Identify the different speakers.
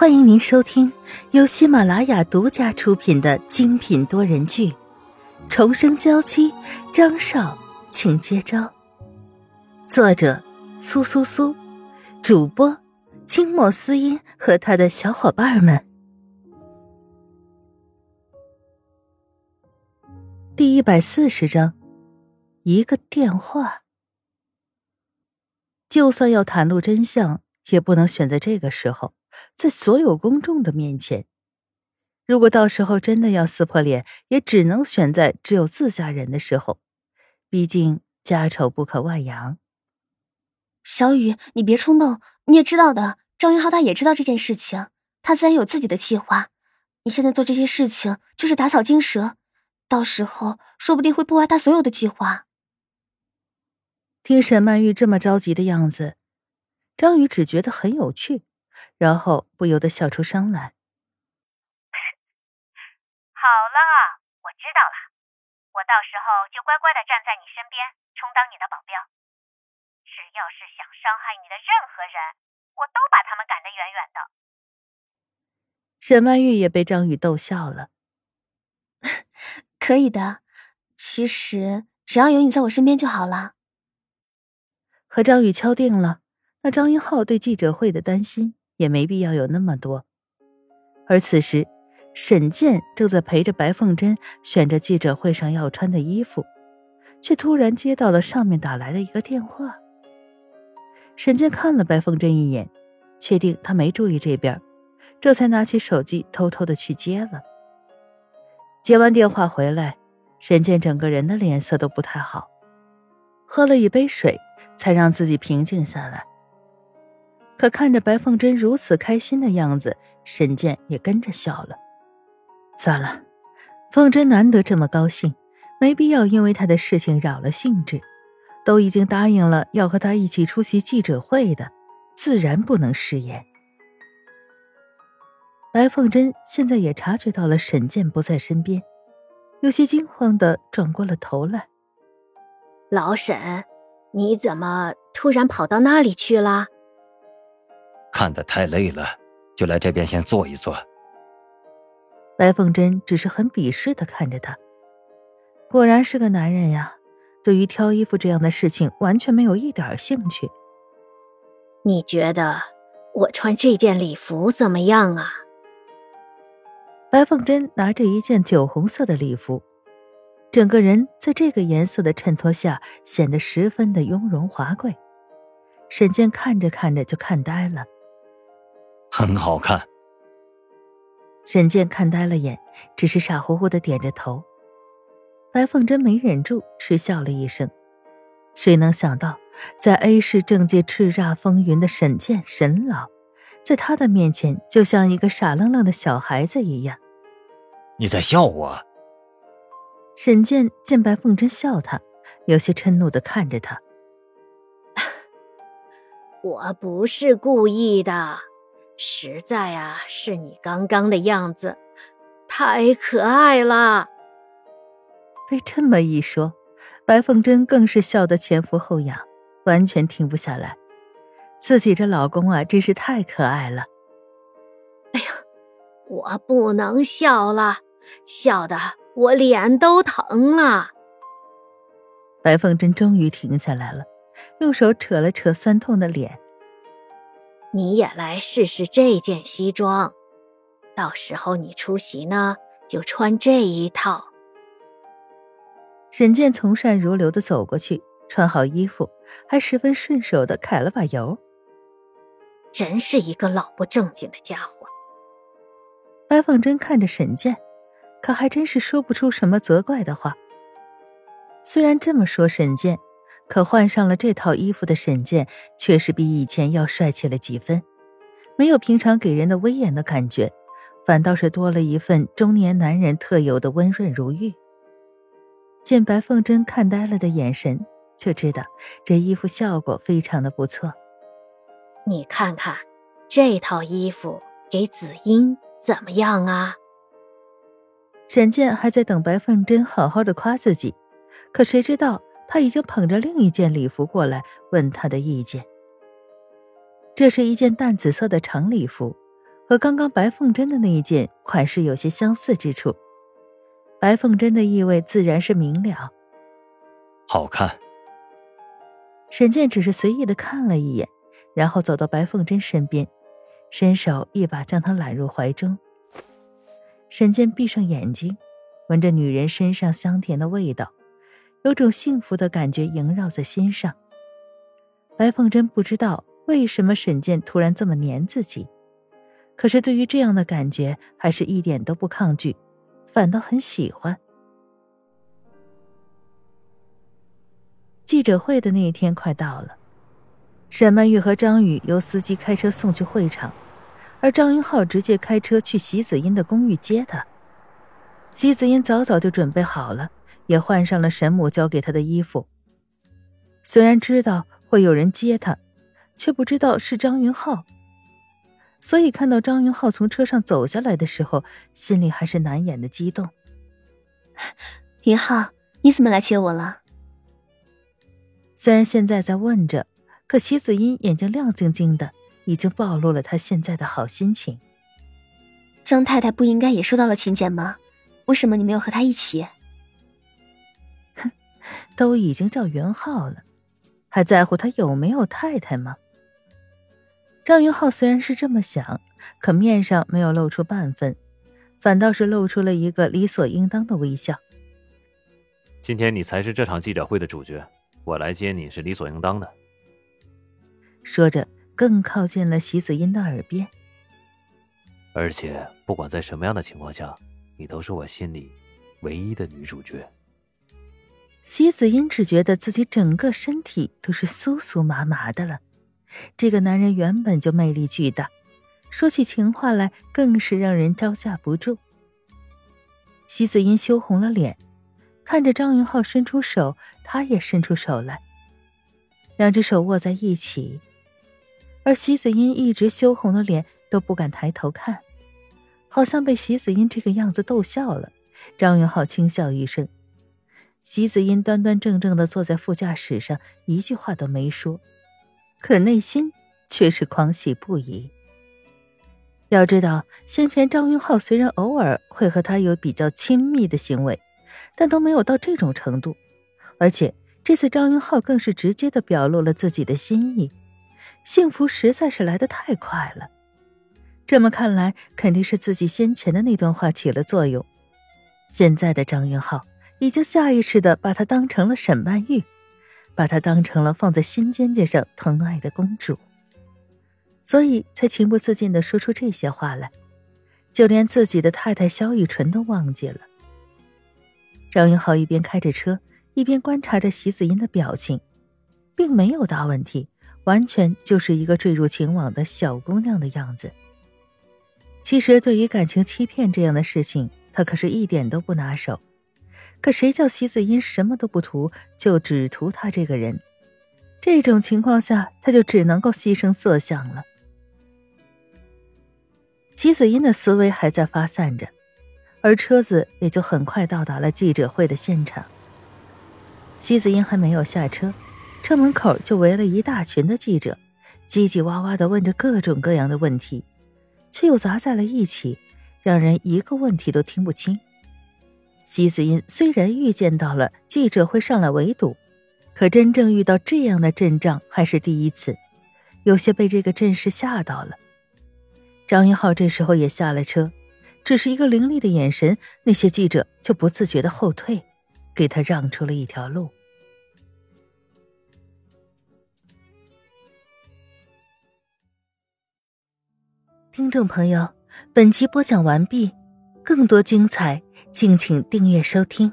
Speaker 1: 欢迎您收听由喜马拉雅独家出品的精品多人剧《重生娇妻》，张少，请接招。作者：苏苏苏，主播：清墨思音和他的小伙伴们。第一百四十章，一个电话。就算要袒露真相，也不能选在这个时候。在所有公众的面前，如果到时候真的要撕破脸，也只能选在只有自家人的时候。毕竟家丑不可外扬。
Speaker 2: 小雨，你别冲动，你也知道的，张云浩他也知道这件事情，他自然有自己的计划。你现在做这些事情就是打草惊蛇，到时候说不定会破坏他所有的计划。
Speaker 1: 听沈曼玉这么着急的样子，张宇只觉得很有趣。然后不由得笑出声来。
Speaker 3: 好了，我知道了，我到时候就乖乖的站在你身边，充当你的保镖。只要是想伤害你的任何人，我都把他们赶得远远的。
Speaker 1: 沈曼玉也被张宇逗笑了。
Speaker 2: 可以的，其实只要有你在我身边就好了。
Speaker 1: 和张宇敲定了，那张英浩对记者会的担心。也没必要有那么多。而此时，沈健正在陪着白凤珍选着记者会上要穿的衣服，却突然接到了上面打来的一个电话。沈健看了白凤珍一眼，确定她没注意这边，这才拿起手机偷偷的去接了。接完电话回来，沈健整个人的脸色都不太好，喝了一杯水，才让自己平静下来。可看着白凤珍如此开心的样子，沈健也跟着笑了。算了，凤珍难得这么高兴，没必要因为她的事情扰了兴致。都已经答应了要和他一起出席记者会的，自然不能食言。白凤珍现在也察觉到了沈健不在身边，有些惊慌的转过了头来：“
Speaker 4: 老沈，你怎么突然跑到那里去了？”
Speaker 5: 看得太累了，就来这边先坐一坐。
Speaker 1: 白凤珍只是很鄙视的看着他，果然是个男人呀，对于挑衣服这样的事情完全没有一点兴趣。
Speaker 4: 你觉得我穿这件礼服怎么样啊？
Speaker 1: 白凤珍拿着一件酒红色的礼服，整个人在这个颜色的衬托下显得十分的雍容华贵。沈健看着看着就看呆了。
Speaker 5: 很好看。
Speaker 1: 沈健看呆了眼，只是傻乎乎的点着头。白凤珍没忍住，嗤笑了一声。谁能想到，在 A 市政界叱咤风云的沈健沈老，在他的面前就像一个傻愣愣的小孩子一样。
Speaker 5: 你在笑我？
Speaker 1: 沈健见白凤珍笑他，有些嗔怒的看着他。
Speaker 4: 我不是故意的。实在啊，是你刚刚的样子，太可爱了。
Speaker 1: 被这么一说，白凤珍更是笑得前俯后仰，完全停不下来。自己这老公啊，真是太可爱了。
Speaker 4: 哎呀，我不能笑了，笑的我脸都疼了。
Speaker 1: 白凤珍终于停下来了，用手扯了扯酸痛的脸。
Speaker 4: 你也来试试这件西装，到时候你出席呢，就穿这一套。
Speaker 1: 沈健从善如流的走过去，穿好衣服，还十分顺手的揩了把油。
Speaker 4: 真是一个老不正经的家伙。
Speaker 1: 白凤珍看着沈健，可还真是说不出什么责怪的话。虽然这么说，沈健。可换上了这套衣服的沈健，却是比以前要帅气了几分，没有平常给人的威严的感觉，反倒是多了一份中年男人特有的温润如玉。见白凤珍看呆了的眼神，就知道这衣服效果非常的不错。
Speaker 4: 你看看这套衣服给紫英怎么样啊？
Speaker 1: 沈健还在等白凤珍好好的夸自己，可谁知道。他已经捧着另一件礼服过来，问他的意见。这是一件淡紫色的长礼服，和刚刚白凤珍的那一件款式有些相似之处。白凤珍的意味自然是明了，
Speaker 5: 好看。
Speaker 1: 沈健只是随意的看了一眼，然后走到白凤珍身边，伸手一把将她揽入怀中。沈健闭上眼睛，闻着女人身上香甜的味道，有种幸福的感觉萦绕在心上。白凤珍不知道为什么沈健突然这么黏自己，可是对于这样的感觉，还是一点都不抗拒，反倒很喜欢。记者会的那一天快到了，沈曼玉和张宇由司机开车送去会场，而张云浩直接开车去席子英的公寓接他。席子英早早就准备好了，也换上了沈母交给他的衣服。虽然知道会有人接他，却不知道是张云浩，所以看到张云浩从车上走下来的时候，心里还是难掩的激动。
Speaker 2: 云浩，你怎么来接我了？
Speaker 1: 虽然现在在问着，可席子音眼睛亮晶晶的，已经暴露了他现在的好心情。
Speaker 2: 张太太不应该也收到了请柬吗？为什么你没有和她一起？
Speaker 1: 哼，都已经叫袁浩了，还在乎他有没有太太吗？张云浩虽然是这么想，可面上没有露出半分，反倒是露出了一个理所应当的微笑。
Speaker 6: 今天你才是这场记者会的主角。我来接你是理所应当的。
Speaker 1: 说着，更靠近了席子音的耳边。
Speaker 6: 而且，不管在什么样的情况下，你都是我心里唯一的女主角。
Speaker 1: 席子音只觉得自己整个身体都是酥酥麻麻的了。这个男人原本就魅力巨大，说起情话来更是让人招架不住。席子音羞红了脸。看着张云浩伸出手，他也伸出手来，两只手握在一起，而席子音一直羞红了脸，都不敢抬头看，好像被席子音这个样子逗笑了。张云浩轻笑一声，席子音端端正正的坐在副驾驶上，一句话都没说，可内心却是狂喜不已。要知道，先前张云浩虽然偶尔会和他有比较亲密的行为。但都没有到这种程度，而且这次张云浩更是直接的表露了自己的心意，幸福实在是来得太快了。这么看来，肯定是自己先前的那段话起了作用。现在的张云浩已经下意识的把她当成了沈曼玉，把她当成了放在心尖尖上疼爱的公主，所以才情不自禁的说出这些话来，就连自己的太太萧雨纯都忘记了。张云浩一边开着车，一边观察着席子音的表情，并没有大问题，完全就是一个坠入情网的小姑娘的样子。其实，对于感情欺骗这样的事情，他可是一点都不拿手。可谁叫席子音什么都不图，就只图他这个人？这种情况下，他就只能够牺牲色相了。席子音的思维还在发散着。而车子也就很快到达了记者会的现场。席子英还没有下车，车门口就围了一大群的记者，叽叽哇哇的问着各种各样的问题，却又杂在了一起，让人一个问题都听不清。席子英虽然预见到了记者会上来围堵，可真正遇到这样的阵仗还是第一次，有些被这个阵势吓到了。张云浩这时候也下了车。只是一个凌厉的眼神，那些记者就不自觉的后退，给他让出了一条路。听众朋友，本集播讲完毕，更多精彩，敬请订阅收听。